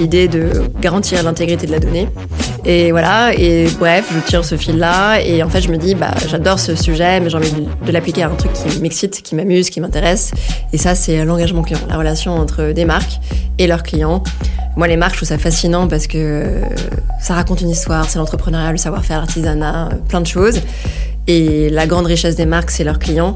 l'idée de garantir l'intégrité de la donnée. Et voilà, et bref, je tire ce fil-là, et en fait, je me dis, bah, j'adore ce sujet, mais j'ai envie de l'appliquer à un truc qui m'excite, qui m'amuse, qui m'intéresse. Et ça, c'est l'engagement client, la relation entre des marques et leurs clients. Moi, les marques, je trouve ça fascinant parce que ça raconte une histoire, c'est l'entrepreneuriat, le savoir-faire, l'artisanat, plein de choses. Et la grande richesse des marques, c'est leurs clients.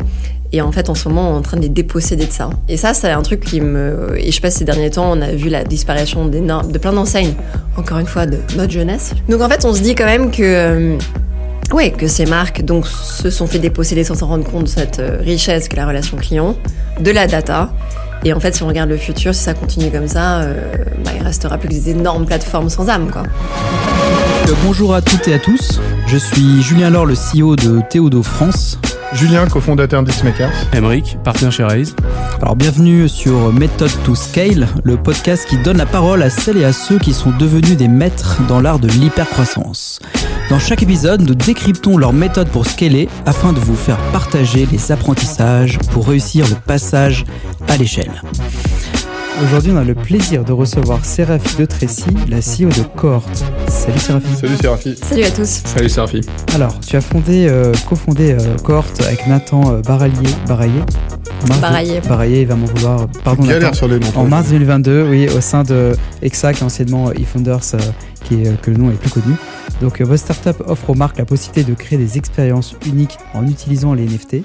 Et en fait, en ce moment, on est en train de les déposséder de ça. Et ça, c'est un truc qui me. Et je sais ces derniers temps, on a vu la disparition de plein d'enseignes, encore une fois, de notre jeunesse. Donc en fait, on se dit quand même que. Euh, que ces marques donc, se sont fait déposséder sans s'en rendre compte de cette euh, richesse que la relation client, de la data. Et en fait, si on regarde le futur, si ça continue comme ça, euh, bah, il restera plus que des énormes plateformes sans âme. Quoi. bonjour à toutes et à tous. Je suis Julien Laure, le CEO de Théodo France. Julien, cofondateur d'Xmakers. Emeric, partenaire chez Raise. Alors bienvenue sur Method to Scale, le podcast qui donne la parole à celles et à ceux qui sont devenus des maîtres dans l'art de l'hypercroissance. Dans chaque épisode, nous décryptons leur méthode pour scaler afin de vous faire partager les apprentissages pour réussir le passage à l'échelle. Aujourd'hui, on a le plaisir de recevoir Séraphie de Trécy, la CEO de Cohort. Salut Séraphie. Salut Séraphie. Salut à tous. Salut Séraphie. Alors, tu as fondé, euh, cofondé euh, Cohort avec Nathan euh, Barallier. Baraillé. Baraillé. Baraillé, il va m'en vouloir. Pardon. Nathan. sur les noms. En mars 2022, oui, au sein de EXA, qui est anciennement eFounders, qui est, que le nom est plus connu. Donc, votre startup offre aux marques la possibilité de créer des expériences uniques en utilisant les NFT.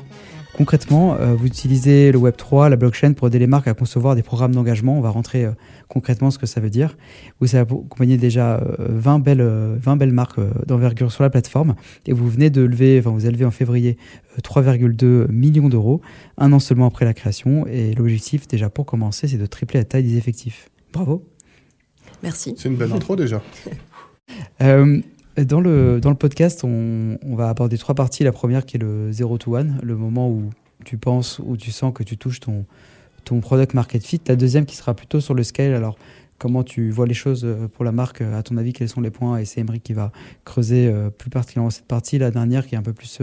Concrètement, euh, vous utilisez le Web3, la blockchain pour aider les marques à concevoir des programmes d'engagement. On va rentrer euh, concrètement ce que ça veut dire. Vous avez accompagné déjà 20 euh, belles, 20 belles marques d'envergure sur la plateforme et vous venez de lever, enfin vous avez levé en février 3,2 millions d'euros, un an seulement après la création. Et l'objectif déjà pour commencer, c'est de tripler la taille des effectifs. Bravo. Merci. C'est une belle intro déjà. Dans le, dans le podcast, on, va aborder trois parties. La première qui est le 0 to 1, le moment où tu penses, où tu sens que tu touches ton, ton product market fit. La deuxième qui sera plutôt sur le scale. Alors, comment tu vois les choses euh, pour la marque? À ton avis, quels sont les points? Et c'est Emery qui va creuser euh, plus particulièrement cette partie. La dernière qui est un peu plus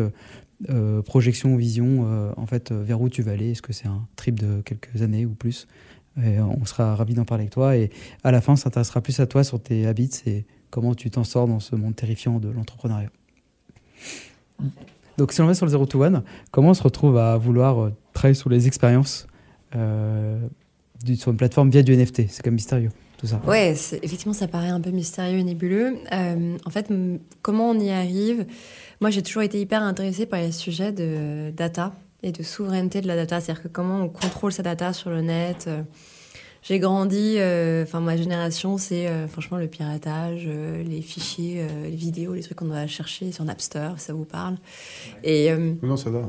euh, projection, vision, en fait, vers où tu vas aller. Est-ce que c'est un trip de quelques années ou plus? On sera ravis d'en parler avec toi. Et à la fin, on s'intéressera plus à toi sur tes habits comment tu t'en sors dans ce monde terrifiant de l'entrepreneuriat. Donc si on va sur le 0 to 1, comment on se retrouve à vouloir euh, travailler sur les expériences euh, sur une plateforme via du NFT C'est comme mystérieux, tout ça. Ouais, effectivement, ça paraît un peu mystérieux et nébuleux. Euh, en fait, comment on y arrive? Moi, j'ai toujours été hyper intéressée par les sujets de data et de souveraineté de la data. C'est-à-dire que comment on contrôle sa data sur le net j'ai grandi, euh, enfin ma génération, c'est euh, franchement le piratage, euh, les fichiers, les vidéos, les trucs qu'on doit chercher sur Napster, ça vous parle. Et non, ça va.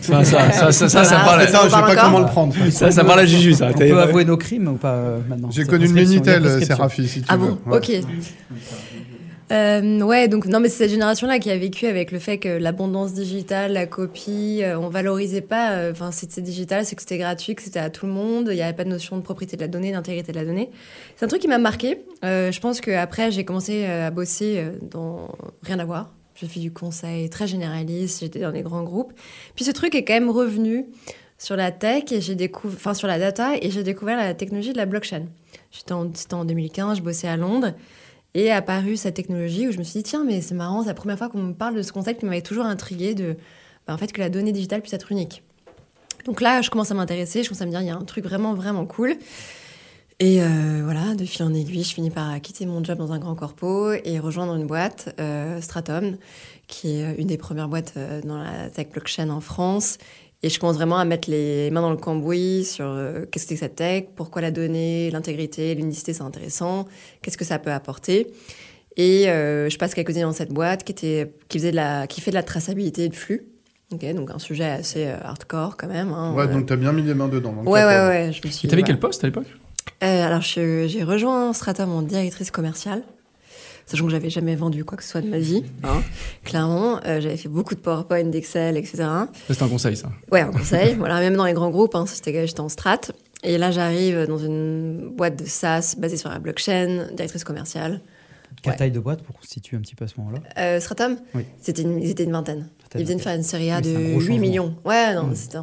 ça, ça, ça, ça, ça, parle. Ça, je sais pas comment le prendre. Ça, ça parle à Juju, ça. On peut avouer nos crimes ou pas maintenant? J'ai connu une Minitel, Seraphie, si tu ah veux. Ah bon, ok. Euh, ouais, donc non, mais c'est cette génération-là qui a vécu avec le fait que l'abondance digitale, la copie, euh, on valorisait pas. Euh, enfin, c'était digital, c'est que c'était gratuit, que c'était à tout le monde. Il n'y avait pas de notion de propriété de la donnée, d'intégrité de la donnée. C'est un truc qui m'a marqué. Euh, je pense qu'après, j'ai commencé à bosser dans rien à voir. J'ai fait du conseil très généraliste. J'étais dans des grands groupes. Puis ce truc est quand même revenu sur la tech j'ai découvert, enfin sur la data et j'ai découvert la technologie de la blockchain. J'étais en 2015, je bossais à Londres. Et apparue cette technologie où je me suis dit, tiens, mais c'est marrant, c'est la première fois qu'on me parle de ce concept qui m'avait toujours intrigué de, bah, en fait, que la donnée digitale puisse être unique. Donc là, je commence à m'intéresser, je commence à me dire, il y a un truc vraiment, vraiment cool. Et euh, voilà, de fil en aiguille, je finis par quitter mon job dans un grand corpo et rejoindre une boîte, euh, Stratum, qui est une des premières boîtes euh, dans la tech blockchain en France et je commence vraiment à mettre les mains dans le cambouis sur euh, qu'est-ce que c'est que cette tech, pourquoi la donnée, l'intégrité, l'unicité c'est intéressant, qu'est-ce que ça peut apporter. Et euh, je passe quelques années dans cette boîte qui, était, qui, faisait de la, qui fait de la traçabilité de flux. Okay, donc un sujet assez euh, hardcore quand même. Hein, ouais, donc tu as bien mis les mains dedans. ouais, ouais, ouais, Je me suis, et t'avais quel poste à l'époque? Alors j'ai rejoint Stratum en directrice commerciale sachant que j'avais jamais vendu quoi que ce soit de ma vie, hein, clairement. Euh, j'avais fait beaucoup de PowerPoint, d'Excel, etc. C'était un conseil, ça Ouais, un conseil. voilà, même dans les grands groupes, hein, j'étais en strat. Et là, j'arrive dans une boîte de SaaS basée sur la blockchain, directrice commerciale. Quelle taille de boîte pour constituer un petit peu à ce moment-là euh, Stratum Oui. C'était une, ils étaient une vingtaine. Ils viennent faire une série A de 8 millions. Ouais, non, mm. c'était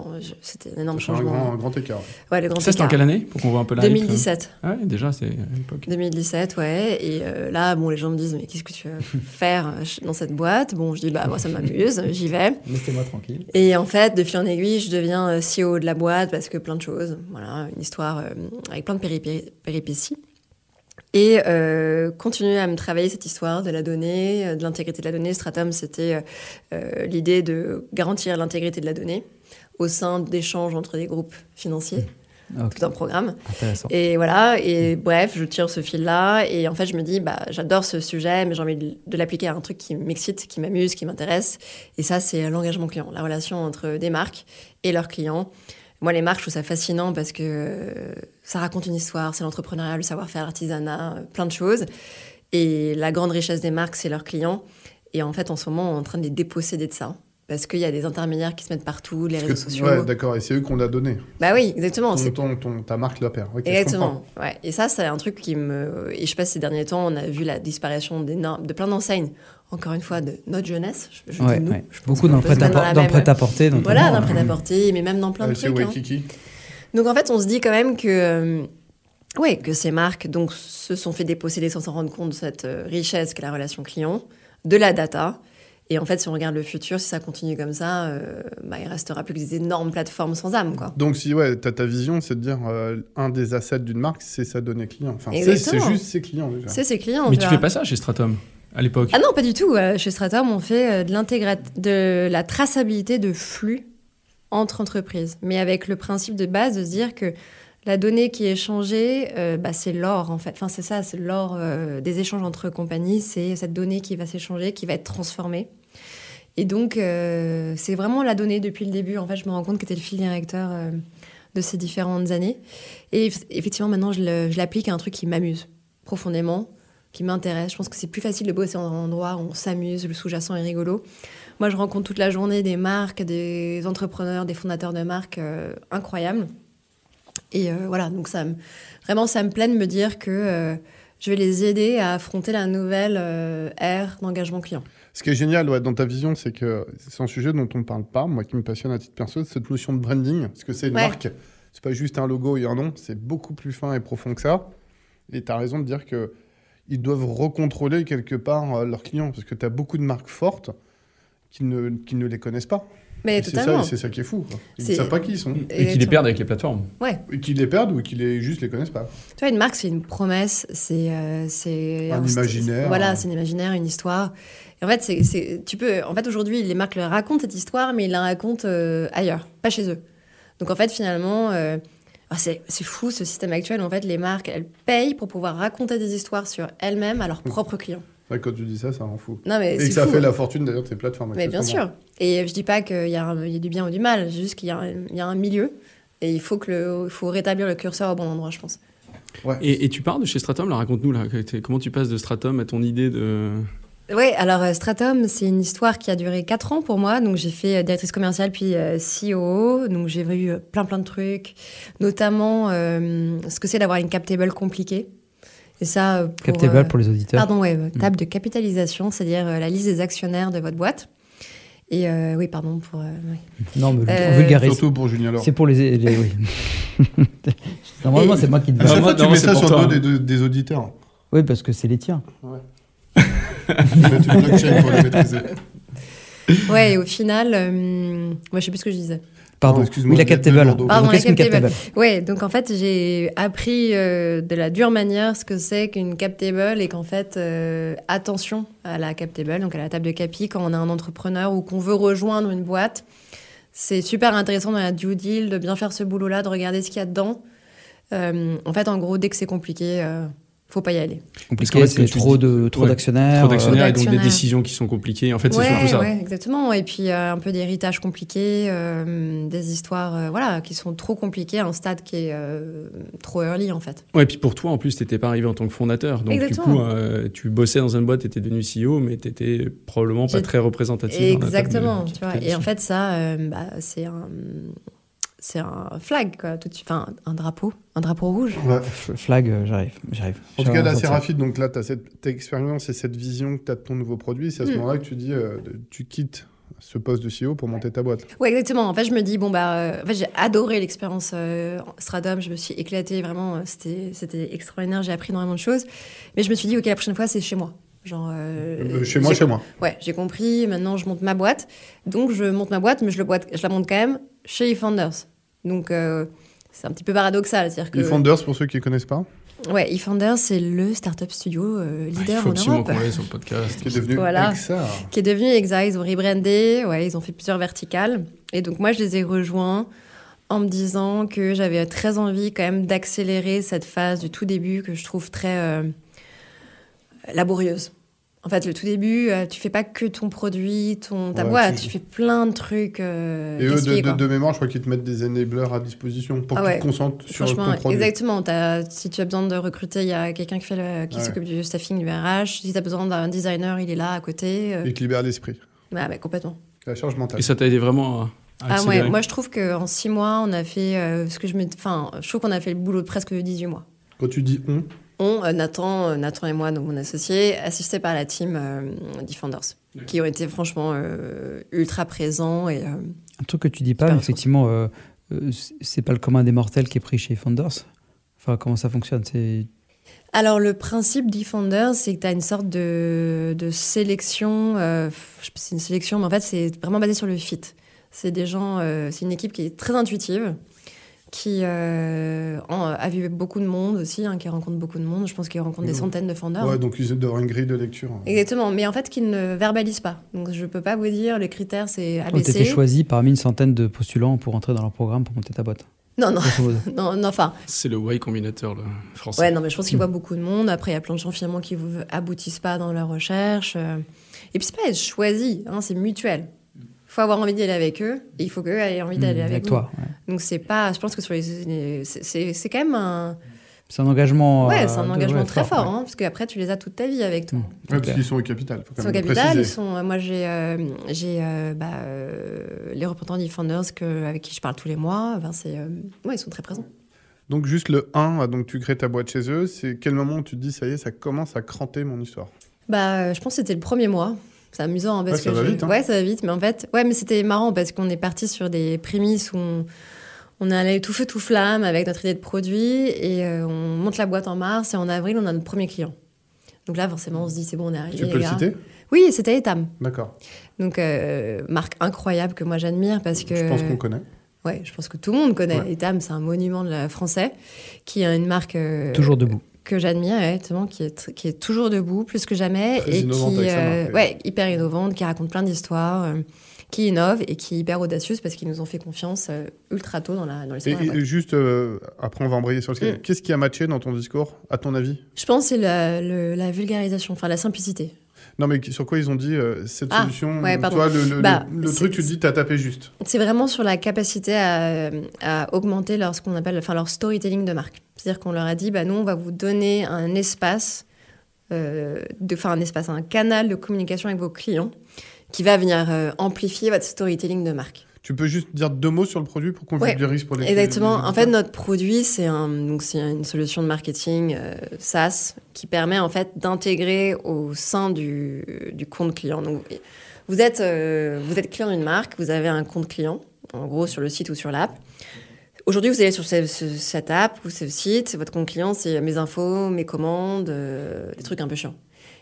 un, énorme changement. Un grand, un grand écart. Ouais, le grand ça, c'était en quelle année Pour qu'on voit un peu la 2017. Ah ouais, déjà, c'est à l'époque. 2017, ouais. Et euh, là, bon, les gens me disent, mais qu'est-ce que tu vas faire dans cette boîte? Bon, je dis, bah, moi, ça m'amuse, j'y vais. Laissez-moi tranquille. Et en fait, de fil en aiguille, je deviens euh, CEO de la boîte parce que plein de choses. Voilà, une histoire euh, avec plein de péripéties et euh, continuer à me travailler cette histoire de la donnée, euh, de l'intégrité de la donnée. Stratum, c'était euh, l'idée de garantir l'intégrité de la donnée au sein d'échanges entre des groupes financiers. Mmh. Tout un programme. Et voilà, et bref, je tire ce fil-là, et en fait, je me dis, bah, j'adore ce sujet, mais j'ai envie de, de l'appliquer à un truc qui m'excite, qui m'amuse, qui m'intéresse. Et ça, c'est l'engagement client, la relation entre des marques et leurs clients. Moi, les marques, je trouve ça fascinant parce que ça raconte une histoire, c'est l'entrepreneuriat, le savoir-faire, l'artisanat, euh, plein de choses. Et la grande richesse des marques, c'est leurs clients. Et en fait, en ce moment, on est en train de les déposséder de ça. Parce qu'il y a des intermédiaires qui se mettent partout, les réseaux sociaux. Ouais, d'accord, et c'est eux qu'on a donné. Bah oui, exactement. Ton, ton, ta marque l'opère. exactement. Ouais. Et ça, c'est un truc qui me. Et je sais pas, ces derniers temps, on a vu la disparition de plein d'enseignes encore une fois, de notre jeunesse. Je, Beaucoup d'un prêt-à-porter. Voilà, d'un prêt-à-porter, mais même dans plein de trucs. Hein. Donc en fait, on se dit quand même que, euh, ouais, que ces marques donc, se sont fait déposséder sans s'en rendre compte de cette euh, richesse qu'est la relation client, de la data. Et en fait, si on regarde le futur, si ça continue comme ça, euh, bah, il restera plus que des énormes plateformes sans âme. Quoi. Donc, si ouais, ta, ta vision, c'est de dire un des assets d'une marque, c'est sa donnée client. Enfin, c'est juste ses clients déjà. C'est ses clients. Mais tu, fais pas ça chez Stratum à l'époque? Ah non, pas du tout. Euh, chez Stratum, on fait euh, de, de la traçabilité de flux entre entreprises, mais avec le principe de base de se dire que la donnée qui est échangée, euh, bah, c'est l'or en fait. Enfin, c'est ça, c'est l'or des échanges entre compagnies. C'est cette donnée qui va s'échanger, qui va être transformée. Et donc, c'est vraiment la donnée depuis le début. En fait, je me rends compte que c'était le fil directeur de ces différentes années. Et effectivement, maintenant, je l'applique à un truc qui m'amuse profondément qui m'intéresse. Je pense que c'est plus facile de bosser en endroit où on s'amuse, le sous-jacent est rigolo. Moi, je rencontre toute la journée des marques, des entrepreneurs, des fondateurs de marques euh, incroyables. Et euh, voilà, donc ça vraiment, ça me plaît de me dire que euh, je vais les aider à affronter la nouvelle ère d'engagement client. Ce qui est génial ouais, dans ta vision, c'est que c'est un sujet dont on ne parle pas, moi qui me passionne à titre perso, cette notion de branding. Parce que c'est une marque, c'est pas juste un logo et un nom, c'est beaucoup plus fin et profond que ça. Et tu as raison de dire que ils doivent recontrôler quelque part euh, leurs clients parce que tu as beaucoup de marques fortes qui ne, qui ne les connaissent pas. Mais c'est ça, c'est ça qui est fou. Ils ne savent pas qui ils sont. Et, qui les perdent avec les plateformes. Ouais. Et qui les perdent ou qui les, juste les connaissent pas. Tu vois, une marque, c'est une promesse, c'est euh, c'est un, imaginaire. Voilà, c'est un imaginaire, une histoire. Et en fait, c'est, tu peux. En fait, aujourd'hui, les marques racontent cette histoire, mais ils la racontent euh, ailleurs, pas chez eux. Donc en fait, finalement, c'est fou ce système actuel. En fait, les marques, elles payent pour pouvoir raconter des histoires sur elles-mêmes à leurs mmh. propres clients. quand tu dis ça, ça rend fou. Non, mais Et que ça fait la fortune d'ailleurs de ces plateformes. Mais bien sûr. Et je dis pas qu'il y, y, a du bien ou du mal, juste qu'il y, y, a un milieu. Et il faut, que le, il faut rétablir le curseur au bon endroit, je pense. Ouais. Et, et, tu pars de chez Stratum, raconte-nous, là, comment tu passes de Stratum à ton idée de, oui, alors euh, Stratum, c'est une histoire qui a duré 4 ans pour moi. Donc j'ai fait euh, directrice commerciale puis euh, CEO. Donc j'ai vu plein plein de trucs, notamment ce que c'est d'avoir une cap table compliquée. Et ça, pour, cap table pour les auditeurs. Pardon, ouais, mm. table de capitalisation, c'est-à-dire la liste des actionnaires de votre boîte. Et oui, pardon pour. Non, mais on vulgarise. Surtout pour Julien Laure. C'est pour les. oui. Normalement, c'est moi qui te. Ah, tu mets ça sur le dos des, des, auditeurs. Oui, parce que c'est les tiens. Ouais. Ouais, et au final, euh, moi je sais plus ce que je disais. Pardon, excuse-moi. Oui, la captable. Pardon, la captable. Ouais, donc en fait, j'ai appris euh, de la dure manière ce que c'est qu'une captable et qu'en fait, euh, attention à la captable, donc à la table de capi, quand on est un entrepreneur ou qu'on veut rejoindre une boîte. C'est super intéressant dans la due deal de bien faire ce boulot-là, de regarder ce qu'il y a dedans. en fait, en gros, dès que c'est compliqué, faut pas y aller. Compliqué, c'est trop de trop d'actionnaires, trop d'actionnaires et donc des décisions qui sont compliquées. En fait, c'est surtout ça. Ouais, exactement. Et puis euh, un peu d'héritage compliqué, euh, des histoires, euh, voilà, qui sont trop compliquées, à un stade qui est trop early en fait. Ouais, et puis pour toi, en plus, tu n'étais pas arrivé en tant que fondateur, donc du coup, tu bossais dans une boîte, tu étais devenu CEO, mais tu étais probablement pas très représentatif. Exactement. tu vois. Et en fait, ça, bah, c'est un c'est un flag, quoi, tout enfin, un drapeau, un drapeau rouge. Flag, euh, j'arrive, j'arrive. En tout cas, là, c'est rapide. Donc là, tu as cette expérience et cette vision que tu as de ton nouveau produit. C'est à ce mm. moment-là que tu dis, euh, tu quittes ce poste de CEO pour monter ta boîte. Ouais, exactement. En fait, je me dis, bon, bah, en fait, j'ai adoré l'expérience euh, Stradom. Je me suis éclatée, vraiment. C'était, c'était extraordinaire. J'ai appris énormément de choses. Mais je me suis dit, OK, la prochaine fois, c'est chez moi. Genre, euh, chez moi, chez moi. Ouais, j'ai compris. Maintenant, je monte ma boîte. Donc, je monte ma boîte, mais je, le boîte, je la monte quand même chez eFounders. Donc, c'est un petit peu paradoxal. Que... eFounders, pour ceux qui ne connaissent pas Ouais, eFounders, c'est le startup studio euh, leader ah, il faut absolument qu'on sur le podcast. Qui est devenu voilà, Exa. Qui est devenu Exa. Ils ont rebrandé, ouais, ils ont fait plusieurs verticales. Et donc, moi, je les ai rejoints en me disant que j'avais très envie quand même d'accélérer cette phase du tout début que je trouve très euh, laborieuse. En fait, le tout début, euh, tu fais pas que ton produit, ton, ta boîte, tu... fais plein de trucs. Euh, et eux, de, mémoire, je crois qu'ils te mettent des enablers à disposition pour ah que tu te concentres sur ton produit. Exactement. si tu as besoin de recruter, il y a quelqu'un qui, qui s'occupe du staffing, du RH. Si tu as besoin d'un designer, il est là à côté. Euh... Il te libère l'esprit. Ouais, complètement. La charge mentale. Et ça t'a aidé vraiment à. ah ouais, moi je trouve qu'en six mois, on a fait euh, ce que je me. Enfin, je trouve qu'on a fait le boulot de presque 18 mois. Quand tu dis on, on, euh, Nathan, euh, Nathan et moi, donc mon associé, assistés par la team euh, Defenders, qui ont été franchement ultra présents. Et, Un truc que tu dis pas, mais effectivement, c'est pas le commun des mortels qui est pris chez Defenders. Enfin, comment ça fonctionne alors, le principe Defenders, c'est que tu as une sorte de, de sélection. c'est une sélection, mais en fait, c'est vraiment basé sur le fit. C'est des gens, c'est une équipe qui est très intuitive qui euh, a vu beaucoup de monde aussi, hein, qui rencontre beaucoup de monde. Je pense qu'il rencontre des centaines de fondeurs. Ouais, donc ils ont une grille de lecture. Exactement, mais en fait, qu'ils ne verbalisent pas. Donc je ne peux pas vous dire, les critères, c'est ABC. Tu été choisi parmi une centaine de postulants pour entrer dans leur programme pour monter ta boîte non, non, non, non, enfin. C'est le Y Combinator le français. Ouais, non, mais je pense qu'il voit beaucoup de monde. Après, il y a plein de gens finalement qui ne aboutissent pas dans leur recherche. Euh. Et puis, c'est pas être choisi, hein, c'est mutuel faut avoir envie d'aller avec eux et il faut qu'eux aient envie d'aller mmh, avec, toi. Donc c'est pas, je pense que sur les, c'est quand même un. C'est un engagement. Ouais, c'est un euh, engagement très fort, hein, parce qu'après tu les as toute ta vie avec toi. Mmh, ouais, parce qu'ils sont au capital. ils sont au capital. Ils sont, moi j'ai, euh, j'ai euh, bah, les représentants Defenders que, avec qui je parle tous les mois. c'est, ouais, ils sont très présents. Donc juste le 1, donc tu crées ta boîte chez eux, c'est quel moment où tu te dis ça y est, ça commence à cranter mon histoire? Bah, je pense que c'était le premier mois. C'est amusant hein, parce ouais, que ça va vite. Hein. Ouais, ça va vite, mais en fait, ouais, mais c'était marrant parce qu'on est parti sur des prémices où on, est allé tout feu tout flamme avec notre idée de produit et euh, on monte la boîte en mars et en avril on a notre premier client. Donc là, forcément, on se dit c'est bon, on est arrivé. Tu peux le citer? Oui, c'était Etam. D'accord. Donc euh, marque incroyable que moi j'admire parce que. Je pense qu'on connaît. Ouais, je pense que tout le monde connaît. Etam, c'est un monument de la français qui a une marque. Euh, Toujours debout que j'admire, exactement, qui est, qui est toujours debout, plus que jamais, et qui, euh, ouais, hyper innovante, qui raconte plein d'histoires, euh, qui innove et qui est hyper audacieuse parce qu'ils nous ont fait confiance euh, ultra tôt dans l'histoire. et, juste, après, on va embrayer sur le mm. Qu'est-ce qui a matché dans ton discours, à ton avis? Je pense que c'est la, la vulgarisation, enfin la simplicité. Non, mais sur quoi ils ont dit euh, cette ah, solution Toi, le, bah, truc, tu te dis, tu as tapé juste. C'est vraiment sur la capacité à, augmenter leur, ce qu'on appelle enfin, leur storytelling de marque. C'est-à-dire qu'on leur a dit, bah, nous, on va vous donner un espace, euh, de, enfin, un espace, un canal de communication avec vos clients qui va venir euh, amplifier votre storytelling de marque. Tu peux juste dire deux mots sur le produit pour qu'on vulgarise pour les Exactement. en fait, notre produit, c'est un, donc c'est une solution de marketing euh, SaaS qui permet en fait d'intégrer au sein du, du, compte client. Donc, vous êtes, euh, vous êtes client d'une marque, vous avez un compte client, en gros sur le site ou sur l'app. Aujourd'hui, vous allez sur cette app ou ce site, votre compte client, c'est mes infos, mes commandes, euh, des trucs un peu chiants.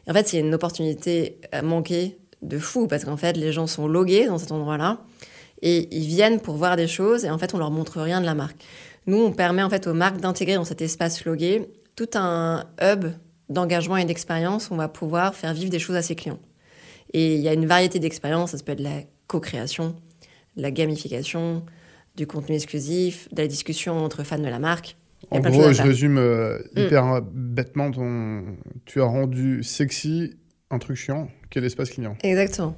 Et en fait, c'est une opportunité manquée de fou parce qu'en fait, les gens sont logués dans cet endroit-là et ils viennent pour voir des choses et en fait on leur montre rien de la marque. Nous, on permet en fait aux marques d'intégrer dans cet espace logué tout un hub d'engagement et d'expérience où on va pouvoir faire vivre des choses à ses clients. Et il y a une variété d'expériences, ça peut être de la co-création, de la gamification, du contenu exclusif, de la discussion entre fans de la marque. En gros, je résume euh, mm. hyper bêtement, ton... tu as rendu sexy un truc chiant, qui est l'espace client. Exactement.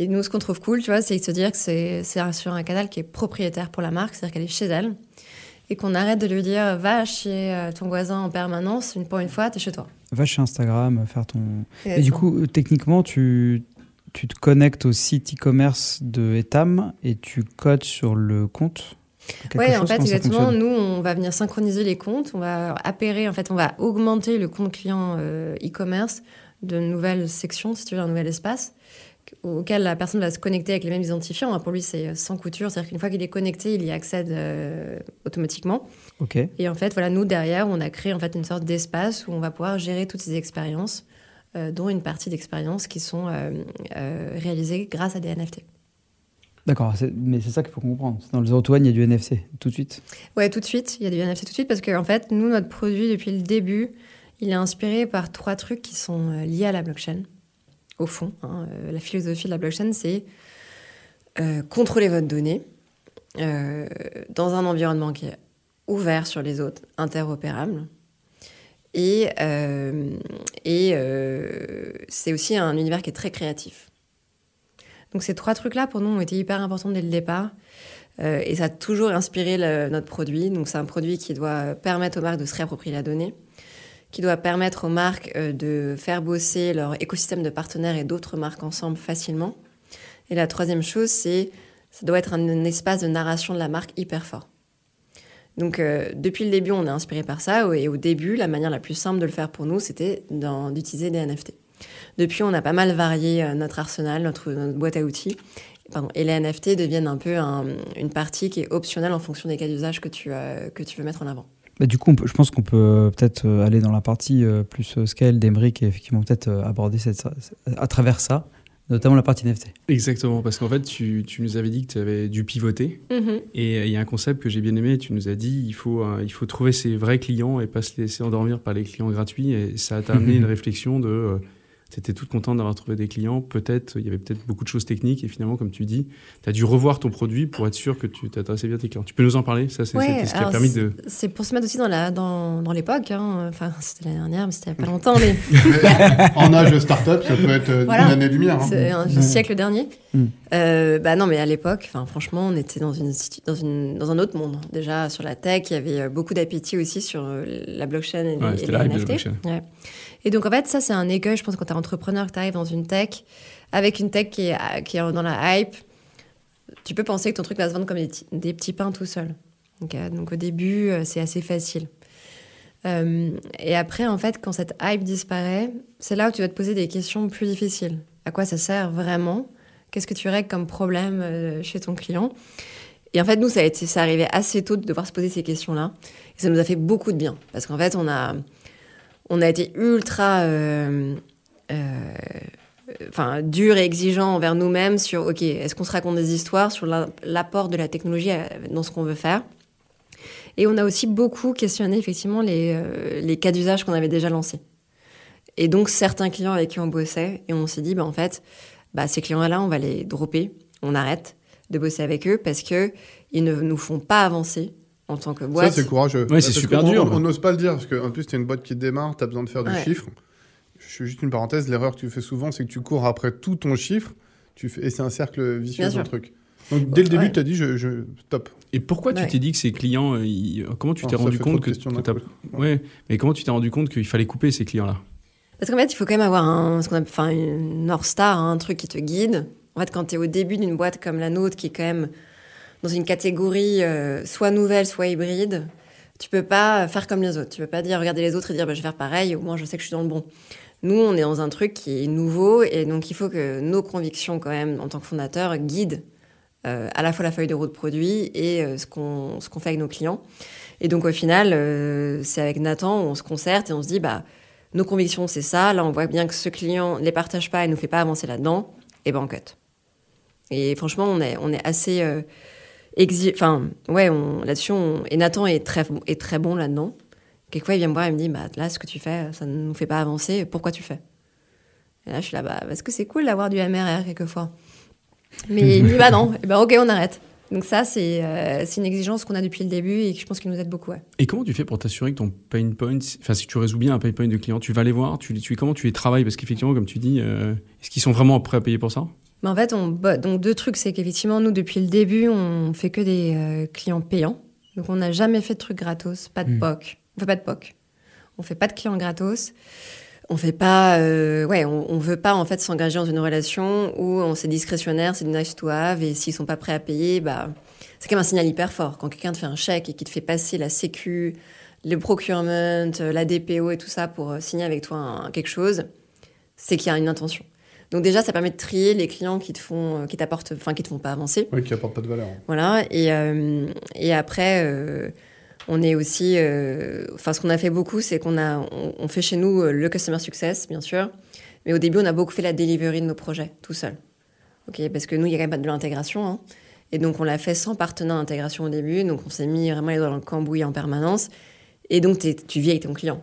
Et nous, ce qu'on trouve cool, tu vois, c'est de se dire que c'est sur un canal qui est propriétaire pour la marque, c'est-à-dire qu'elle est chez elle, et qu'on arrête de lui dire va chez euh, ton voisin en permanence, une pour une fois, tu es chez toi. Va chez Instagram, faire ton. Et, du coup, techniquement, tu, tu te connectes au site e-commerce de Etam et tu codes sur le compte oui, en fait, exactement. Nous, on va venir synchroniser les comptes, on va appairer, en fait, on va augmenter le compte client euh, e-commerce de nouvelles sections, si tu veux, un nouvel espace auquel la personne va se connecter avec les mêmes identifiants. Pour lui, c'est sans couture, c'est-à-dire qu'une fois qu'il est connecté, il y accède automatiquement. Ok. Et en fait, voilà, nous derrière, on a créé en fait une sorte d'espace où on va pouvoir gérer toutes ces expériences, dont une partie d'expériences qui sont réalisées grâce à des NFT. D'accord, mais c'est ça qu'il faut comprendre. Dans le Zero to One, il y a du NFC tout de suite. Ouais, tout de suite. Il y a du NFC tout de suite parce qu'en en fait, nous, notre produit, depuis le début, il est inspiré par trois trucs qui sont euh, liés à la blockchain. Au fond, hein. euh, la philosophie de la blockchain, c'est euh, contrôler votre donnée dans un environnement qui est ouvert sur les autres, interopérable. Et, c'est aussi un univers qui est très créatif. Donc ces trois trucs-là, pour nous, ont été hyper importants dès le départ. Euh, et ça a toujours inspiré notre produit. Donc c'est un produit qui doit permettre aux marques de se réapproprier la donnée, qui doit permettre aux marques euh, de faire bosser leur écosystème de partenaires et d'autres marques ensemble facilement. Et la troisième chose, c'est ça doit être un, espace de narration de la marque hyper fort. Donc euh, depuis le début, on est inspiré par ça. Et au début, la manière la plus simple de le faire pour nous, c'était d'utiliser des NFT. Depuis, on a pas mal varié euh, notre arsenal, notre, boîte à outils. et les NFT deviennent un peu une partie qui est optionnelle en fonction des cas d'usage que, que tu veux mettre en avant. Bah, du coup, je pense qu'on peut euh, peut-être aller dans la partie plus scale d'Emeric et effectivement peut-être aborder cette, à travers ça, notamment la partie NFT. Exactement, parce qu'en fait, tu, tu, nous avais dit que tu avais dû pivoter. Mm-hmm. Et il y a un concept que j'ai bien aimé. Tu nous as dit il faut, il faut trouver ses vrais clients et pas se laisser endormir par les clients gratuits. Et ça t'a amené une réflexion de tu toute contente d'avoir trouvé des clients. Peut-être, il y avait peut-être beaucoup de choses techniques et finalement, comme tu dis, tu as dû revoir ton produit pour être sûr que tu t'adressais bien tes clients. Tu peux nous en parler? Ça, c'est ce qui a permis de. C'est pour se mettre aussi dans la dans, dans l'époque. Hein. Enfin, c'était l'année dernière, mais c'était il n'y a pas longtemps. Mais... en âge de start-up, ça peut être une année-lumière. Hein. C'est un siècle dernier. Mm. Euh, bah non, mais à l'époque, enfin, franchement, on était dans, une, dans, une, dans un autre monde. Déjà, sur la tech, il y avait euh, beaucoup d'appétit aussi sur euh, la blockchain et, les, et les NFT. Et donc, en fait, ça, c'est un écueil, je pense, quand tu es entrepreneur, que tu arrives dans une tech, avec une tech qui est, dans la hype, tu peux penser que ton truc va se vendre comme des, petits pains tout seul. donc, au début, euh, c'est assez facile. Euh, et après, en fait, quand cette hype disparaît, c'est là où tu vas te poser des questions plus difficiles. À quoi ça sert vraiment? Qu'est-ce que tu règles comme problème euh, chez ton client? Et en fait, nous, ça a été, ça arrivé assez tôt de devoir se poser ces questions-là. Et ça nous a fait beaucoup de bien. Parce qu'en fait, on a, on a été ultra euh, euh, enfin, dur et exigeant envers nous-mêmes sur, OK, est-ce qu'on se raconte des histoires sur l'apport de la technologie euh, dans ce qu'on veut faire? Et on a aussi beaucoup questionné effectivement les, cas d'usage qu'on avait déjà lancés. Et donc, certains clients avec qui on bossait, et on s'est dit, bah, en fait, bah, ces clients-là, on va les dropper, on arrête de bosser avec eux parce qu'ils ne nous font pas avancer en tant que boîte. Ça, c'est courageux. Oui, c'est super dur. On n'ose pas le dire, parce qu'en plus, tu es une boîte qui démarre, tu as besoin de faire du chiffre. Je suis juste une parenthèse, l'erreur que tu fais souvent, c'est que tu cours après tout ton chiffre, tu fais... et c'est un cercle vicieux dans le truc. Donc, dès le début, tu as dit, je, je, top. Et pourquoi tu t'es dit que ces clients, euh, comment tu t'es rendu compte que, ouais. mais comment tu t'es rendu compte qu'il fallait couper ces clients-là? Parce qu'en fait, il faut quand même avoir un, ce qu'on appelle, enfin, une North Star, hein, un truc qui te guide. En fait, quand tu es au début d'une boîte comme la nôtre, qui est quand même dans une catégorie euh, soit nouvelle, soit hybride, tu peux pas faire comme les autres. Tu peux pas dire regarder les autres et dire bah, je vais faire pareil, au moins je sais que je suis dans le bon. Nous, on est dans un truc qui est nouveau et donc il faut que nos convictions, quand même, en tant que fondateur, guident euh, à la fois la feuille de route produit et euh, ce qu'on fait avec nos clients. Et donc au final, c'est avec Nathan, on se concerte et on se dit bah nos convictions c'est ça. Là, on voit bien que ce client ne les partage pas et nous fait pas avancer là-dedans. Et ben on cut. Et franchement, on est on est assez Enfin, ouais, là-dessus, et Nathan est très, est très bon là-dedans. Quelquefois, il vient me voir et me dit bah, Là, ce que tu fais, ça ne nous fait pas avancer, pourquoi tu fais? Et là, je suis là bah, Parce que c'est cool d'avoir du MRR quelquefois. Mais il me dit Bah non, et bah, ok, on arrête. Donc, ça, euh, c'est une exigence qu'on a depuis le début et que je pense qu'il nous aide beaucoup. Et comment tu fais pour t'assurer que ton pain point, enfin, si tu résous bien un pain point de client, tu vas les voir tu, tu, Comment tu les travailles? Parce qu'effectivement, comme tu dis, euh, est-ce qu'ils sont vraiment prêts à payer pour ça? Mais en fait, on, donc deux trucs, c'est qu'effectivement, nous, depuis le début, on fait que des euh, clients payants. Donc, on n'a jamais fait de trucs gratos, pas de hmm. POC. On fait pas de POC. On fait pas de clients gratos. On fait pas, euh, ouais, on, veut pas en fait s'engager dans une relation où c'est discrétionnaire, c'est du nice to have, et s'ils sont pas prêts à payer, bah, c'est quand même un signal hyper fort. Quand quelqu'un te fait un chèque et qu'il te fait passer la sécu, le procurement, la DPO et tout ça pour euh, signer avec toi quelque chose, c'est qu'il y a une intention. Donc déjà, ça permet de trier les clients qui te font, qui t'apportent, enfin qui te font pas avancer. Oui, qui apportent pas de valeur. Voilà. Et, et après, on est aussi, enfin ce qu'on a fait beaucoup, c'est qu'on a, on, fait chez nous le customer success, bien sûr. Mais au début, on a beaucoup fait la delivery de nos projets tout seul. Ok, parce que nous, il y a quand même pas de l'intégration. Hein. Et donc, on l'a fait sans partenaire d'intégration au début. Donc, on s'est mis vraiment les doigts dans le cambouis en permanence. Et donc, tu vis avec ton client.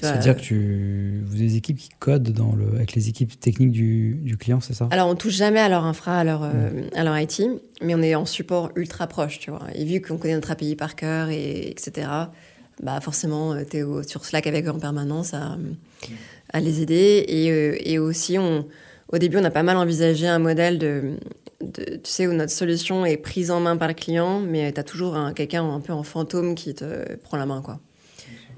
C'est-à-dire que tu... vous avez des équipes qui codent dans le... avec les équipes techniques du, du client, c'est ça? Alors, on touche jamais à leur infra, à leur, euh, à leur IT, mais on est en support ultra proche, tu vois. Et vu qu'on connaît notre API par cœur, et, etc., bah forcément, euh, tu es sur Slack avec eux en permanence à, à les aider. Et, euh, et aussi, on, au début, on a pas mal envisagé un modèle de, tu sais, où notre solution est prise en main par le client, mais tu as toujours quelqu'un un peu en fantôme qui te prend la main, quoi.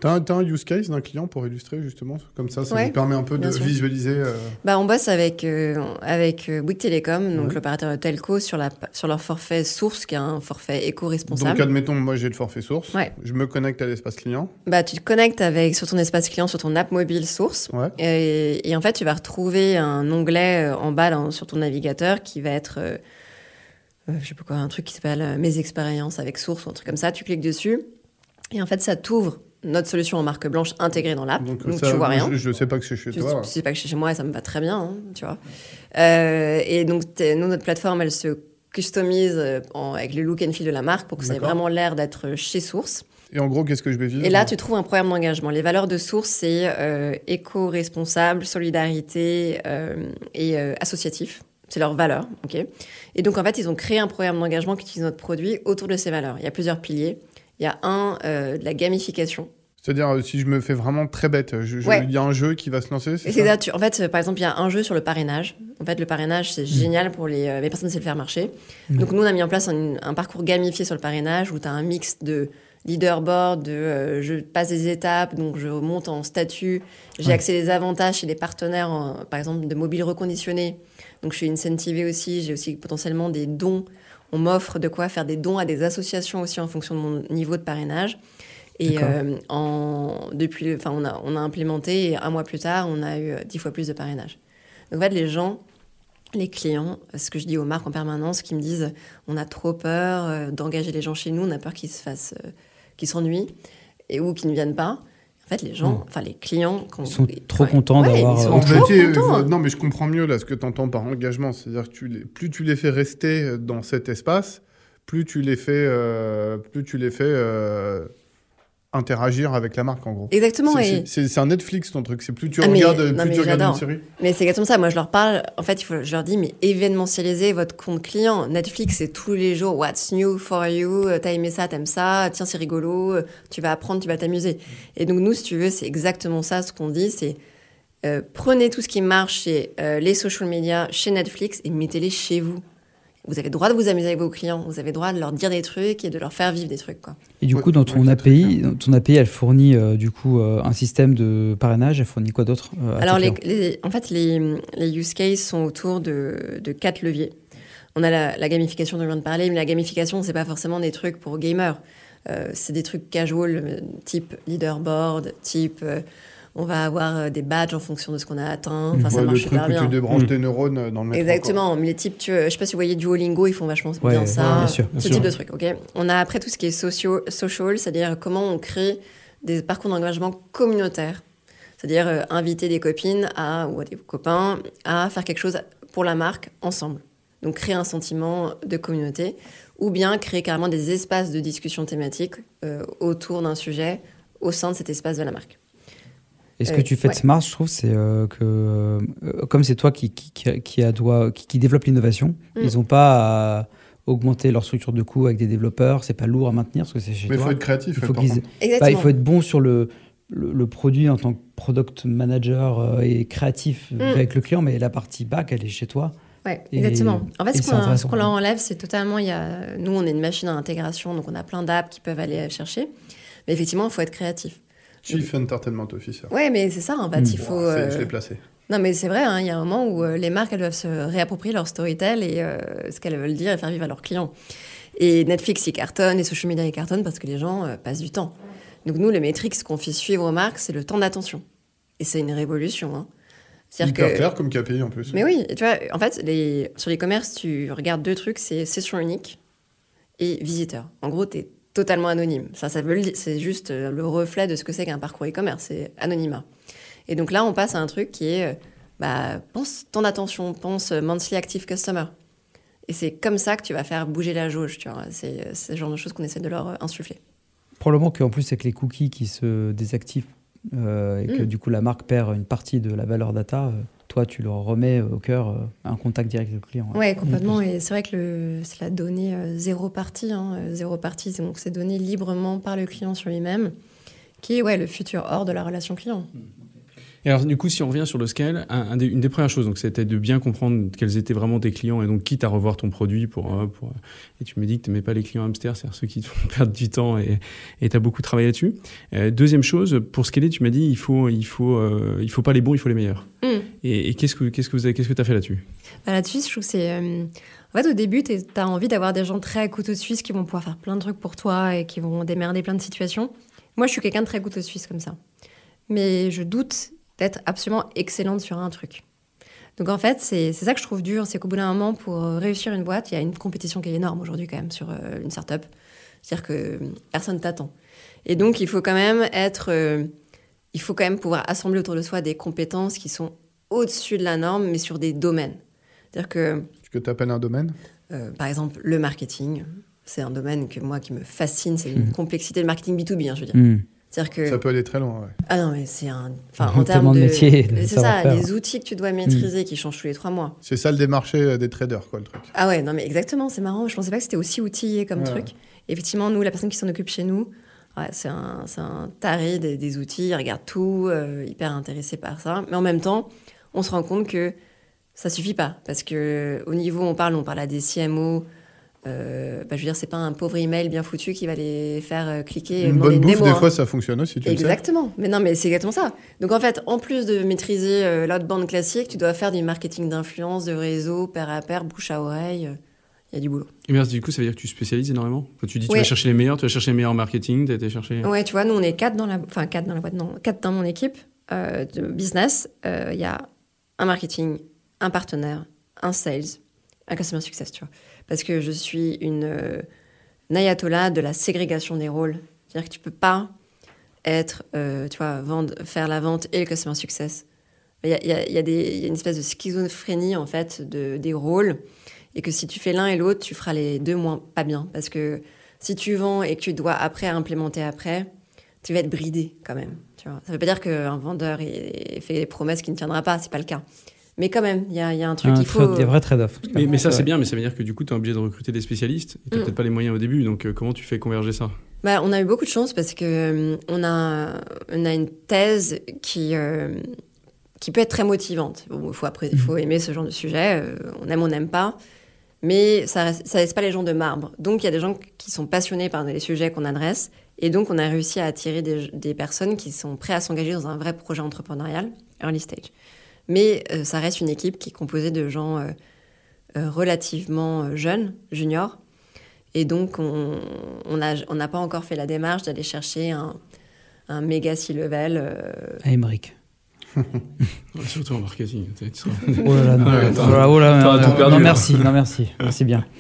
Tu as, un use case d'un client pour illustrer justement Comme ça, ça nous permet un peu de visualiser. Euh, bah, on bosse avec, euh, avec euh, Bouygues Telecom, donc l'opérateur telco, sur, la, sur leur forfait source, qui est un forfait éco-responsable. Donc, admettons, moi j'ai le forfait source. Je me connecte à l'espace client. Bah, tu te connectes avec, sur ton espace client, sur ton app mobile source. Et, en fait, tu vas retrouver un onglet en bas sur ton navigateur qui va être. je sais pas quoi, un truc qui s'appelle Mes expériences avec source ou un truc comme ça. Tu cliques dessus. Et en fait, ça t'ouvre notre solution en marque blanche intégrée dans l'app. Donc, tu vois rien. Je ne sais pas que c'est chez toi. Je sais pas que c'est chez moi et ça me va très bien, hein, tu vois. Euh, et donc, nous, notre plateforme, elle se customise euh, avec le look and feel de la marque pour que ça ait vraiment l'air d'être chez Source. Et en gros, qu'est-ce que je vais vivre Et là, tu trouves un programme d'engagement. Les valeurs de Source, c'est euh, éco-responsable, solidarité et associatif. C'est leurs valeurs, ok Et donc, en fait, ils ont créé un programme d'engagement qui utilise notre produit autour de ces valeurs. Il y a plusieurs piliers. Il y a un, euh, de la gamification. C'est-à-dire, euh, si je me fais vraiment très bête, il y a un jeu qui va se lancer c'est ça En fait, par exemple, il y a un jeu sur le parrainage. En fait, le parrainage, c'est génial pour les, euh, les personnes qui savent faire marcher. Donc, nous, on a mis en place un, parcours gamifié sur le parrainage où tu as un mix de leaderboard, de je passe des étapes, donc je monte en statut, j'ai accès aux avantages chez les partenaires, par exemple, de mobile reconditionné. Donc, je suis incentivé aussi, j'ai aussi potentiellement des dons on m'offre de quoi faire des dons à des associations aussi en fonction de mon niveau de parrainage. Et euh, en, depuis, enfin, on a, on a implémenté et un mois plus tard, on a eu dix fois plus de parrainage. Donc en fait, les gens, les clients, ce que je dis aux marques en permanence, qui me disent on a trop peur euh, d'engager les gens chez nous, on a peur qu'ils se fassent, euh, qu'ils s'ennuient et ou qu'ils ne viennent pas. En fait, les gens, hmm. enfin les clients, quand ils sont trop contents d'avoir. Euh, non, mais je comprends mieux là ce que tu entends par engagement, c'est-à-dire que tu les, plus tu les fais rester dans cet espace, plus tu les fais, euh, plus tu les fais euh, interagir avec la marque en gros. Exactement. C'est un Netflix ton truc. C'est plus tu ah, regardes, plus tu regardes une série. Mais c'est exactement ça. Moi je leur parle. En fait, il faut, je leur dis mais événementialisez votre compte client. Netflix c'est tous les jours. What's new for you? T'as aimé ça, t'aimes ça? Tiens c'est rigolo. Tu vas apprendre, tu vas t'amuser. Et donc nous si tu veux c'est exactement ça ce qu'on dit. C'est euh, prenez tout ce qui marche chez euh, les social media, chez Netflix et mettez-les chez vous. Vous avez le droit de vous amuser avec vos clients, vous avez le droit de leur dire des trucs et de leur faire vivre des trucs. Quoi. Et du coup, dans ton API, ton API, elle fournit euh, du coup euh, un système de parrainage. Elle fournit quoi d'autre euh, Alors, les, en fait, les, les, use cases sont autour de, de quatre leviers. On a la, gamification dont je viens de parler, mais la gamification, c'est pas forcément des trucs pour gamers. c'est des trucs casual, type leaderboard, type on va avoir euh, des badges en fonction de ce qu'on a atteint. Enfin, ça marche super bien. tu débranches tes neurones dans le métro. Exactement. Mais les types, tu, je sais pas si vous voyez Duolingo, ils font vachement bien ça. ce type de truc. Ok. On a après tout ce qui est social, c'est-à-dire comment on crée des parcours d'engagement communautaires. C'est-à-dire euh, inviter des copines à, ou des copains à faire quelque chose pour la marque ensemble. Donc créer un sentiment de communauté ou bien créer carrément des espaces de discussion thématique euh, autour d'un sujet au sein de cet espace de la marque. Et ce que tu fais de Smart, je trouve, c'est euh, que euh, comme c'est toi qui, qui, qui, a, doit, qui, développe l'innovation, mm. ils n'ont pas à augmenter leur structure de coût avec des développeurs, c'est pas lourd à maintenir parce que c'est chez Mais il faut être créatif. Il faut, bah, il faut être bon sur le, le, produit en tant que product manager euh, et créatif mm. avec le client, mais la partie back, elle est chez toi. Oui, exactement. En fait, ce qu'on leur enlève, c'est totalement. Il y a, nous, on est une machine à intégration, donc on a plein d'apps qui peuvent aller chercher. Mais effectivement, il faut être créatif. Chief Entertainment Officer. Ouais, mais c'est ça, en fait, il faut... Je l'ai euh, placé. Non, mais c'est vrai, hein, il y a un moment où euh, les marques, elles doivent se réapproprier leur storytell et euh, ce qu'elles veulent dire et faire vivre à leurs clients. Et Netflix, ils cartonnent, les social media, ils cartonnent parce que les gens passent du temps. Donc nous, les métriques qu'on fait suivre aux marques, c'est le temps d'attention. Et c'est une révolution. Hein. C'est hyper clair comme KPI en plus. Mais oui, tu vois, en fait, les... sur les commerces, tu regardes deux trucs, c'est session unique et visiteur. En gros, tu es totalement anonyme. Ça, ça veut c'est juste euh, le reflet de ce que c'est qu'un parcours e-commerce, c'est anonymat. Et donc là, on passe à un truc qui est, euh, bah, pense ton attention, pense monthly active customer. Et c'est comme ça que tu vas faire bouger la jauge, tu vois. C'est ce genre de choses qu'on essaie de leur insuffler. Probablement qu'en plus, avec les cookies qui se désactivent euh, et que mm. du coup la marque perd une partie de la valeur data, euh, toi tu leur remets au cœur euh, un contact direct avec le client. Ouais, complètement. Et c'est vrai que c'est la donnée zéro partie. Hein, zéro partie, donc c'est donné librement par le client sur lui-même, qui est ouais, le futur hors de la relation client. Mm. Et alors, du coup, si on revient sur le scale, une des premières choses, donc, c'était de bien comprendre quels étaient vraiment tes clients et donc quitte à revoir ton produit pour. Euh, pour et tu me dis que tu n'aimais pas les clients hamsters, c'est-à-dire ceux qui te font perdre du temps et tu as beaucoup travaillé là-dessus. Euh, deuxième chose, pour scaler, tu m'as dit il faut, il, faut, euh, il faut pas les bons, il faut les meilleurs. Mm. Et, qu'est-ce que qu'est-ce que vous qu'est-ce que tu as fait là-dessus? Bah, Là-dessus, je trouve que c'est. En fait, au début, tu as envie d'avoir des gens très à couteau suisse qui vont pouvoir faire plein de trucs pour toi et qui vont démerder plein de situations. Moi, je suis quelqu'un de très couteau suisse comme ça. Mais je doute d'être absolument excellente sur un truc. Donc en fait, c'est ça que je trouve dur, c'est qu'au bout d'un moment, pour réussir une boîte, il y a une compétition qui est énorme aujourd'hui quand même sur euh, une startup. C'est-à-dire que personne t'attend. Et donc il faut quand même être, euh, il faut quand même pouvoir assembler autour de soi des compétences qui sont au-dessus de la norme, mais sur des domaines. C'est-à-dire que. Ce que tu appelles un domaine? euh, Par exemple, le marketing. C'est un domaine que moi qui me fascine, c'est une mmh. complexité. Le marketing B2B, hein, je veux dire. Mmh. Que... Ça peut aller très loin, ouais. Ah non, mais c'est un. Enfin, en termes de. métier. C'est ça, les outils que tu dois maîtriser qui changent tous les trois mois. C'est ça le démarché euh, des traders, quoi, le truc. Ah ouais, non, mais exactement, c'est marrant. Je pensais pas que c'était aussi outillé comme truc. effectivement, nous, la personne qui s'en occupe chez nous, ouais, c'est un, un, taré des, outils, il regarde tout, euh, hyper intéressé par ça. Mais en même temps, on se rend compte que ça suffit pas. Parce que au niveau où on parle, on parle à des CMO, euh, bah, je veux dire, c'est pas un pauvre email bien foutu qui va les faire euh, cliquer. Une bonne bouffe, des fois, ça fonctionne aussi, tu Exactement. Mais non, mais c'est exactement ça. Donc, en fait, en plus de maîtriser euh, l'outbound classique, tu dois faire du marketing d'influence, de réseau, pair à pair, bouche à oreille. Il y a du boulot. Et merci, du coup, ça veut dire que tu spécialises énormément? Quand tu dis tu vas chercher les meilleurs, tu vas chercher les meilleurs marketing, tu as été chercher. Ouais, tu vois, nous, on est quatre dans la, enfin, quatre dans la boîte, non, quatre dans mon équipe de business. Il y a un marketing, un partenaire, un sales, un customer success, tu vois parce que je suis une, euh, ayatollah de la ségrégation des rôles. C'est-à-dire que tu peux pas être, euh, tu vois, faire la vente et le customer success. Il y a, y, a, une espèce de schizophrénie, en fait, de, des rôles. Et que si tu fais l'un et l'autre, tu feras les deux moins pas bien. Parce que si tu vends et que tu dois après implémenter après, tu vas être bridé quand même. Ça ne veut pas dire qu'un vendeur fait des promesses qui ne tiendra pas, c'est pas le cas. Mais quand même, il y, a, un truc qu'il faut. Des vrais trade-offs. Mais, ça, c'est bien, mais ça veut dire que du coup, tu es obligé de recruter des spécialistes. Tu n'as mm. peut-être pas les moyens au début. Donc, euh, comment tu fais converger ça? Bah, On a eu beaucoup de chance parce qu'on euh, on a, on a une thèse qui, euh, qui peut être très motivante. Il faut, après, il faut aimer ce genre de sujet. on aime, on n'aime pas. Mais ça ne laisse pas les gens de marbre. Donc, il y a des gens qui sont passionnés par les sujets qu'on adresse. Et donc, on a réussi à attirer des, des personnes qui sont prêtes à s'engager dans un vrai projet entrepreneurial, early stage. Mais euh, ça reste une équipe qui est composée de gens euh, euh, relativement jeunes, juniors. Et donc, on n'a on pas encore fait la démarche d'aller chercher un, un méga C-level. À Emmerich. Surtout en marketing. oh là là, non, oh là, non, merci, non, merci, merci bien.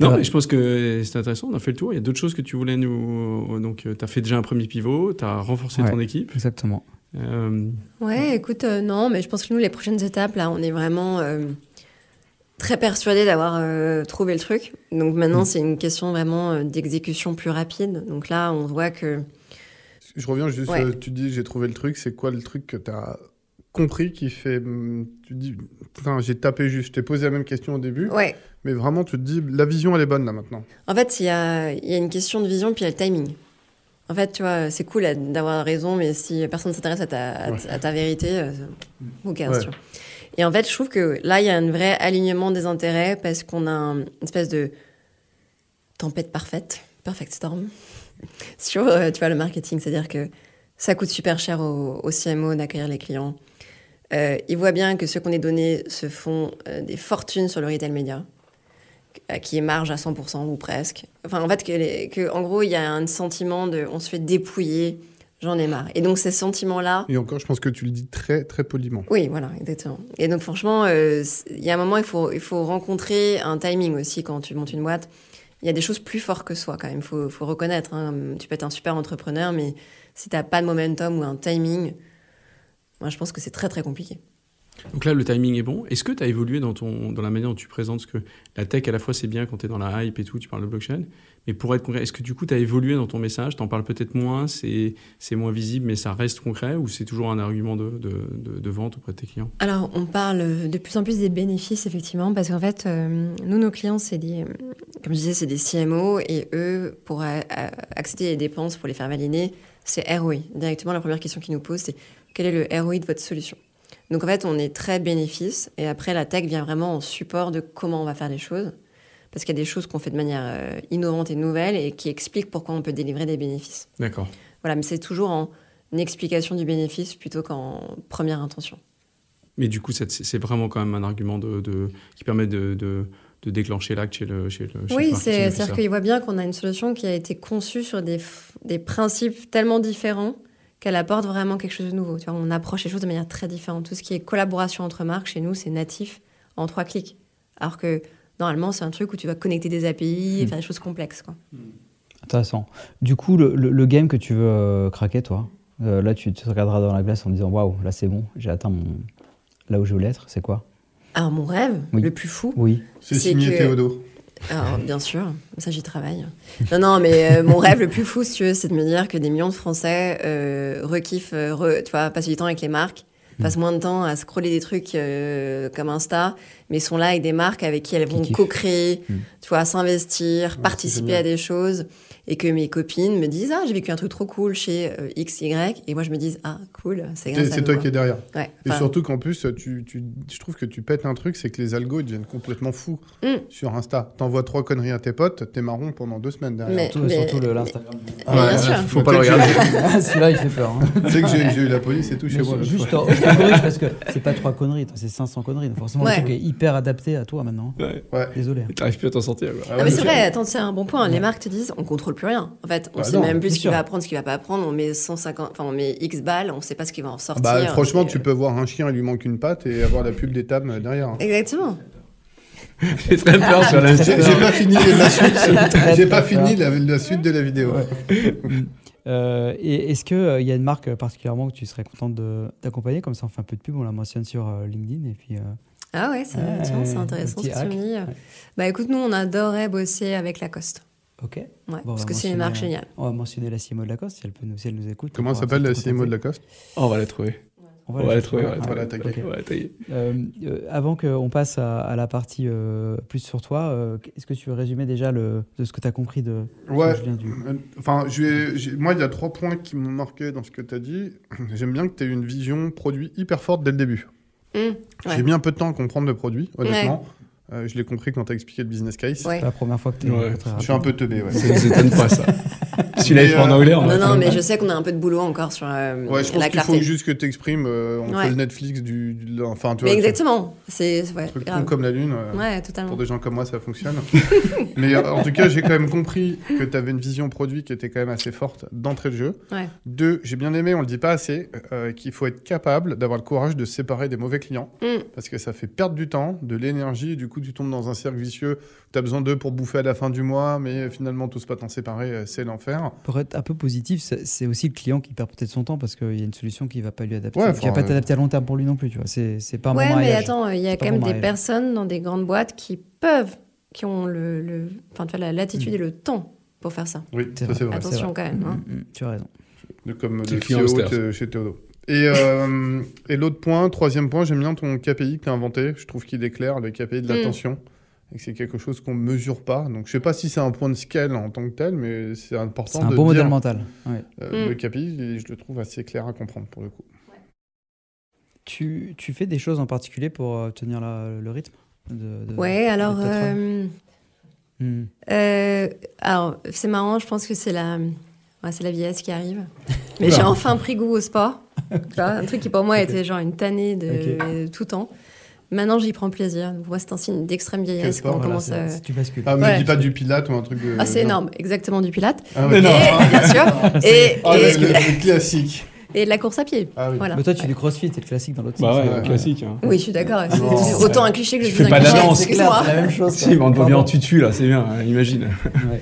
Non, mais je pense que c'est intéressant, on a fait le tour. Il y a d'autres choses que tu voulais nous. Donc, tu as fait déjà un premier pivot, tu as renforcé ton équipe. Exactement. Euh... Ouais, écoute, euh, non, mais je pense que nous, les prochaines étapes, là, on est vraiment euh, très persuadés d'avoir euh, trouvé le truc. Donc maintenant, mm. c'est une question vraiment d'exécution plus rapide. Donc là, on voit que. Je reviens juste, tu dis j'ai trouvé le truc, c'est quoi le truc que tu as compris qui fait. Mm, tu dis, enfin, j'ai tapé juste, je t'ai posé la même question au début. Ouais. Mais vraiment, tu te dis, la vision, elle est bonne là maintenant. En fait, il y a, y a, une question de vision, puis il y a le timing. En fait, tu vois, c'est cool d'avoir raison, mais si personne ne s'intéresse à ta, à, ta vérité, euh, cares, tu vois. Et en fait, je trouve que là, il y a un vrai alignement des intérêts parce qu'on a une espèce de tempête parfaite, perfect storm, sur, euh, tu vois, le marketing. C'est-à-dire que ça coûte super cher au, CMO d'accueillir les clients. Euh, ils voient bien que ceux qu'on est donnés se font euh, des fortunes sur le retail média qui est marge à 100% ou presque. Enfin, en fait, que, que en gros, il y a un sentiment de on se fait dépouiller. j'en ai marre. Et donc ces sentiments-là. Et encore, je pense que tu le dis très très poliment. Oui, voilà, exactement. Et donc franchement, euh, il y a un moment, il faut, il faut rencontrer un timing aussi quand tu montes une boîte. Il y a des choses plus fortes que soi quand même, il faut, faut, reconnaître. Hein. Tu peux être un super entrepreneur, mais si tu n'as pas de momentum ou un timing, moi je pense que c'est très très compliqué. Donc là, le timing est bon. Est-ce que tu as évolué dans, ton, dans la manière dont tu présentes? Ce que la tech, à la fois, c'est bien quand tu es dans la hype et tout, tu parles de blockchain, mais pour être concret, est-ce que du coup, tu as évolué dans ton message? Tu en parles peut-être moins, c'est moins visible, mais ça reste concret ou c'est toujours un argument de, de, de, vente auprès de tes clients? Alors, on parle de plus en plus des bénéfices, effectivement, parce qu'en fait, euh, nous, nos clients, c'est des, comme je disais, c'est des CMO et eux, pour accéder les dépenses, pour les faire valider, c'est ROI. Directement, la première question qu'ils nous posent, c'est quel est le ROI de votre solution? Donc en fait, on est très bénéfice et après la tech vient vraiment en support de comment on va faire les choses parce qu'il y a des choses qu'on fait de manière euh, innovante et nouvelle et qui expliquent pourquoi on peut délivrer des bénéfices. D'accord. Voilà, mais c'est toujours en explication du bénéfice plutôt qu'en première intention. Mais du coup, c'est vraiment quand même un argument de, qui permet de, de, déclencher l'acte chez le chez le Oui, c'est-à-dire qu'il voit bien qu'on a une solution qui a été conçue sur des, des principes tellement différents qu'elle apporte vraiment quelque chose de nouveau. Tu vois, on approche les choses de manière très différente. Tout ce qui est collaboration entre marques, chez nous, c'est natif en trois clics. Alors que normalement, c'est un truc où tu vas connecter des API et hmm. faire des choses complexes. Quoi. Intéressant. Du coup, le, game que tu veux euh, craquer, toi, euh, là, tu te regarderas dans la glace en disant Waouh, là, c'est bon, j'ai atteint mon... là où je voulais être. C'est quoi? Alors, mon rêve, le plus fou, oui. c'est signer Théodo. Alors, bien sûr, ça j'y travaille. Non, non, mais euh, mon rêve le plus fou, si tu veux, c'est de me dire que des millions de Français euh, rekiffent, euh, tu vois, passent du temps avec les marques passent moins de temps à scroller des trucs euh, comme Insta, mais sont là avec des marques avec qui elles vont co-créer, mm. tu vois, s'investir, participer à des choses. Et que mes copines me disent Ah, j'ai vécu un truc trop cool chez euh, XY. Et moi, je me dis Ah, cool, c'est grâce C'est toi qui es derrière. Et surtout qu'en plus, tu, tu, je trouve que tu pètes un truc, c'est que les algos ils deviennent complètement fous mm. sur Insta. T'envoies trois conneries à tes potes, t'es marron pendant deux semaines derrière. Mais, surtout, mais, surtout l'Instagram. Ah, bien sûr. Faut, faut pas le regarder. Ah, celui-là, il fait peur. Hein. Tu sais que j'ai eu la police et tout chez moi. Juste en, parce que c'est pas trois conneries, c'est 500 conneries. Donc forcément, ouais. le est hyper adapté à toi maintenant. Ouais. ouais. Désolé. Hein. T'arrives plus à t'en sortir. Ah, ah, mais c'est vrai, attends, c'est un bon point. Les marques te disent on contrôle plus rien. En fait, on bah sait même plus ce qu'il va apprendre, ce qu'il va pas apprendre. On met 150, enfin, on met X balles, on ne sait pas ce qu'il va en bah, sortir. Franchement, tu euh peux voir un chien, il lui manque une patte et avoir la pub des tables derrière. Exactement. J'ai très peur sur la J'ai pas fini la suite, la suite de la vidéo. Mm. Euh, et est-ce qu'il euh, il y a une marque particulièrement que tu serais contente d'accompagner? Comme ça, on fait un peu de pub, on la mentionne sur euh, LinkedIn. Et puis, Ah ouais, c'est intéressant ce que tu me dis. Bah écoute, nous, on adorait bosser avec Lacoste. Ok. Ouais, parce que c'est une marque géniale. On va mentionner la CMO de Lacoste si elle, peut nous, si elle nous écoute. Comment s'appelle la CMO de Lacoste? Oh, On va la trouver. On va, la trouver, on va l'attaquer. Euh, euh, avant qu'on passe à, la partie euh, plus sur toi, euh, est-ce que tu veux résumer déjà le, de ce que tu as compris de Ouais. Du... Enfin, moi, il y a trois points qui m'ont marqué dans ce que tu as dit. J'aime bien que tu aies une vision produit hyper forte dès le début. Mmh, J'ai mis un peu de temps à comprendre le produit, honnêtement. Euh, je l'ai compris quand tu as expliqué le business case. C'est la première fois que tu es. Ouais. Je suis un peu teubé, ouais. Ça ne étonne pas, ça. Celui-là, il en anglais. Non, non, mais je sais qu'on a un peu de boulot encore sur euh, ouais, je pense qu'il faut juste que tu exprimes. Euh, on fait le Netflix du. enfin, tu mais exactement. C'est ouais, truc comme la Lune. ouais, totalement. Pour des gens comme moi, ça fonctionne. mais en tout cas, j'ai quand même compris que tu avais une vision produit qui était quand même assez forte d'entrée de jeu. Deux, j'ai bien aimé, on le dit pas assez, qu'il faut être capable d'avoir le courage de se séparer des mauvais clients. Mm. Parce que ça fait perdre du temps, de l'énergie, et du coup, tu tombes dans un cercle vicieux. Tu as besoin d'eux pour bouffer à la fin du mois, mais finalement, tous pas t'en séparer, euh, c'est l'enfer. Pour être un peu positif, c'est aussi le client qui perd peut-être son temps parce qu'il y a une solution qui va pas lui adapter, qui va pas t'adapter à long terme pour lui non plus. Tu vois, c'est pas un ouais, mais attends, il y a quand même des personnes dans des grandes boîtes qui peuvent, qui ont le, enfin, tu vois, la latitude mm. et le temps pour faire ça. Oui, ça c'est vrai. Attention quand même. Hein. Mm, mm, tu as raison. Comme le CEO chez Théodo. Et, euh, et l'autre point, troisième point, j'aime bien ton KPI que tu as inventé. Je trouve qu'il est clair, le KPI de l'attention et c'est quelque chose qu'on ne mesure pas. Donc je ne sais pas si c'est un point de scale en tant que tel, mais c'est important de un bon modèle mental. Euh, le KPI, je le trouve assez clair à comprendre pour le coup. Tu, tu fais des choses en particulier pour euh, tenir le rythme de, de Ouais, alors... Euh, hmm. alors, c'est marrant, je pense que c'est la, c'est la vieillesse qui arrive. Mais j'ai enfin pris goût au sport. un truc qui pour moi était genre une tannée de tout temps. Maintenant, j'y prends plaisir. Moi, c'est un signe d'extrême vieillesse quand on Voilà, commence à. si tu bascules. Ah, me Ouais. dis pas du pilate ou un truc de. Ah, c'est non. énorme, exactement du pilate. Ah, ouais. Et, bien sûr. Et, Ah, et, le, le- le classique. et de la course à pied. Ah oui. Voilà. Mais toi, tu fais du crossfit, c'est le classique dans l'autre Bah sens. ouais, Ouais. classique. Hein. Oui, je suis d'accord. Non, autant un cliché que je fais un pas cliché, danse. c'est la même chose. Si, mais on te voit bien en tutu là, c'est bien, imagine. Ouais.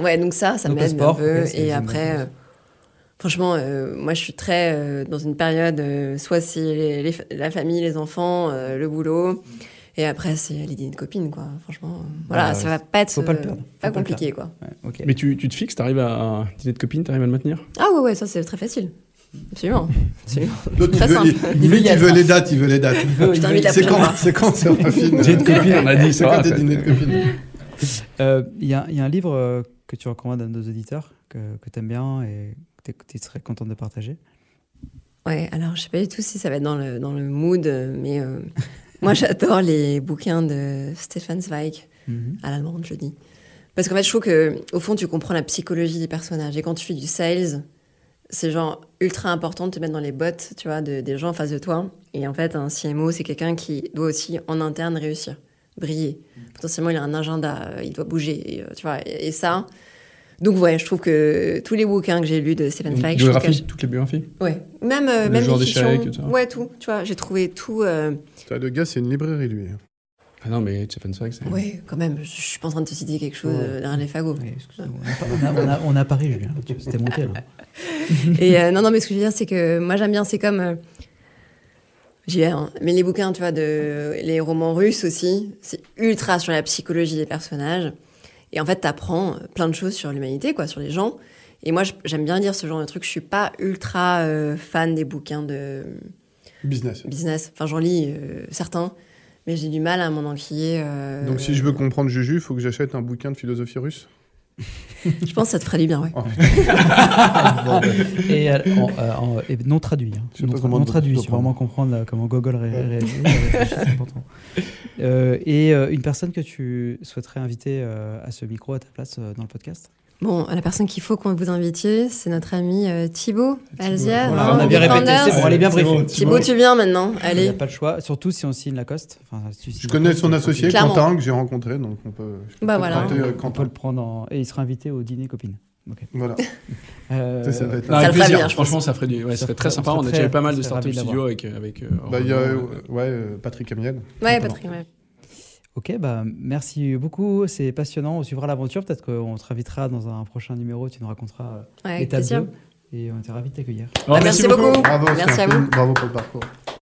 Ouais, donc ça, ça m'aide un peu. et après, franchement, euh, moi, je suis très euh, dans une période, euh, soit c'est les- les fa- la famille, les enfants, euh, le boulot. Et après, c'est les dîners de copines, quoi. Franchement, euh, voilà, Ouais, ça va pas être faut pas le perdre. Faut pas pas le compliqué, quoi. Ouais. Mais tu, tu te fixes, t'arrives à un dîner de copine, t'arrives à le maintenir? Ah ouais, ouais, ça, c'est très facile. Absolument. Absolument. L'autre, il Très veut, simple. il, il veut, Il les dates, il veut les dates. C'est quand, c'est quand, Séraphine Dîner de copine, on a dit, C'est ça quand tes dîners de copine Euh, Il y, a il y a un livre que tu recommandes à nos auditeurs que, que tu aimes bien et que tu serais contente de partager? Ouais, alors je sais pas du tout si ça va être dans le, dans le mood, mais euh, moi j'adore les bouquins de Stefan Zweig, à l'allemande, je dis. Parce qu'en fait, je trouve que au fond, tu comprends la psychologie des personnages. Et quand tu fais du sales, c'est genre ultra important de te mettre dans les bottes, tu vois, de- des gens en face de toi. Et en fait, un CMO, c'est quelqu'un qui doit aussi en interne réussir, briller. Potentiellement, il a un agenda, euh, il doit bouger, et, euh, tu vois. Et, et ça. Donc ouais, je trouve que tous les bouquins que j'ai lus de Stefan Zweig, je trouve que- Biographie, toutes les biographies Ouais, même, euh, même les fictions. tout ça. Ouais, tout. Tu vois, j'ai trouvé tout. euh, Le gars, c'est une librairie, lui. Ah non, mais Stephen Zweig, c'est. Ouais, quand même. Je suis pas en train de te citer quelque chose Ouais. euh, derrière les fagots. On, a, on, a, on a Paris, Julien. C'était monté là. Et euh, non, non, mais ce que je veux dire, c'est que moi j'aime bien, c'est comme. euh, j'y vais, hein, mais les bouquins, tu vois, de, les romans russes aussi, c'est ultra sur la psychologie des personnages. Et en fait, t'apprends plein de choses sur l'humanité, quoi, sur les gens. Et moi, j'aime bien lire ce genre de trucs. Je suis pas ultra euh, fan des bouquins de Business. business. Enfin, j'en lis euh, certains, mais j'ai du mal à m'en enquiller. euh, Donc, si je veux comprendre Juju, il faut que j'achète un bouquin de philosophie russe? Je pense que ça te ferait du bien, ouais. Oh, et, euh, en- euh, en- et non traduit. hein. Je Non, comment non traduit, si vraiment comprendre euh, comment Gogol ré- réagit. c'est important. Euh, et euh, une personne que tu souhaiterais inviter euh, à ce micro à ta place euh, dans le podcast? Bon, la personne qu'il faut qu'on vous invitiez, c'est notre ami euh, Thibaut Alzia. Voilà, on a bien répété, c'est bon, elle est bien briefée. Thibaut, tu viens maintenant. Il n'y a Allez. pas le choix, surtout si on signe Lacoste. Enfin, si Je connais Lacoste, son associé. Quentin, que j'ai rencontré, donc on peut. Bah voilà. euh, On peut le prendre en... et il sera invité au dîner copine. Ok. Voilà. Euh, Ça, ça va être Non, Ça avec le ferait plaisir. bien. Franchement, ça ferait du. Ouais, Ça ferait- très sympa. on On a déjà eu pas mal de startups studio avec. avec euh, Bah, il y a euh, euh, ouais, euh, Patrick Amiel. Ouais. Patrick, ouais. Ok, bah, merci beaucoup, c'est passionnant. On suivra l'aventure. Peut-être qu'on te réinvitera dans un prochain numéro. Tu nous raconteras euh, Ouais, l'étape plaisir. 2. Et on était ravis de t'accueillir. Oh, Ah, merci beaucoup. Bravo, Merci à vous. Bravo pour le parcours.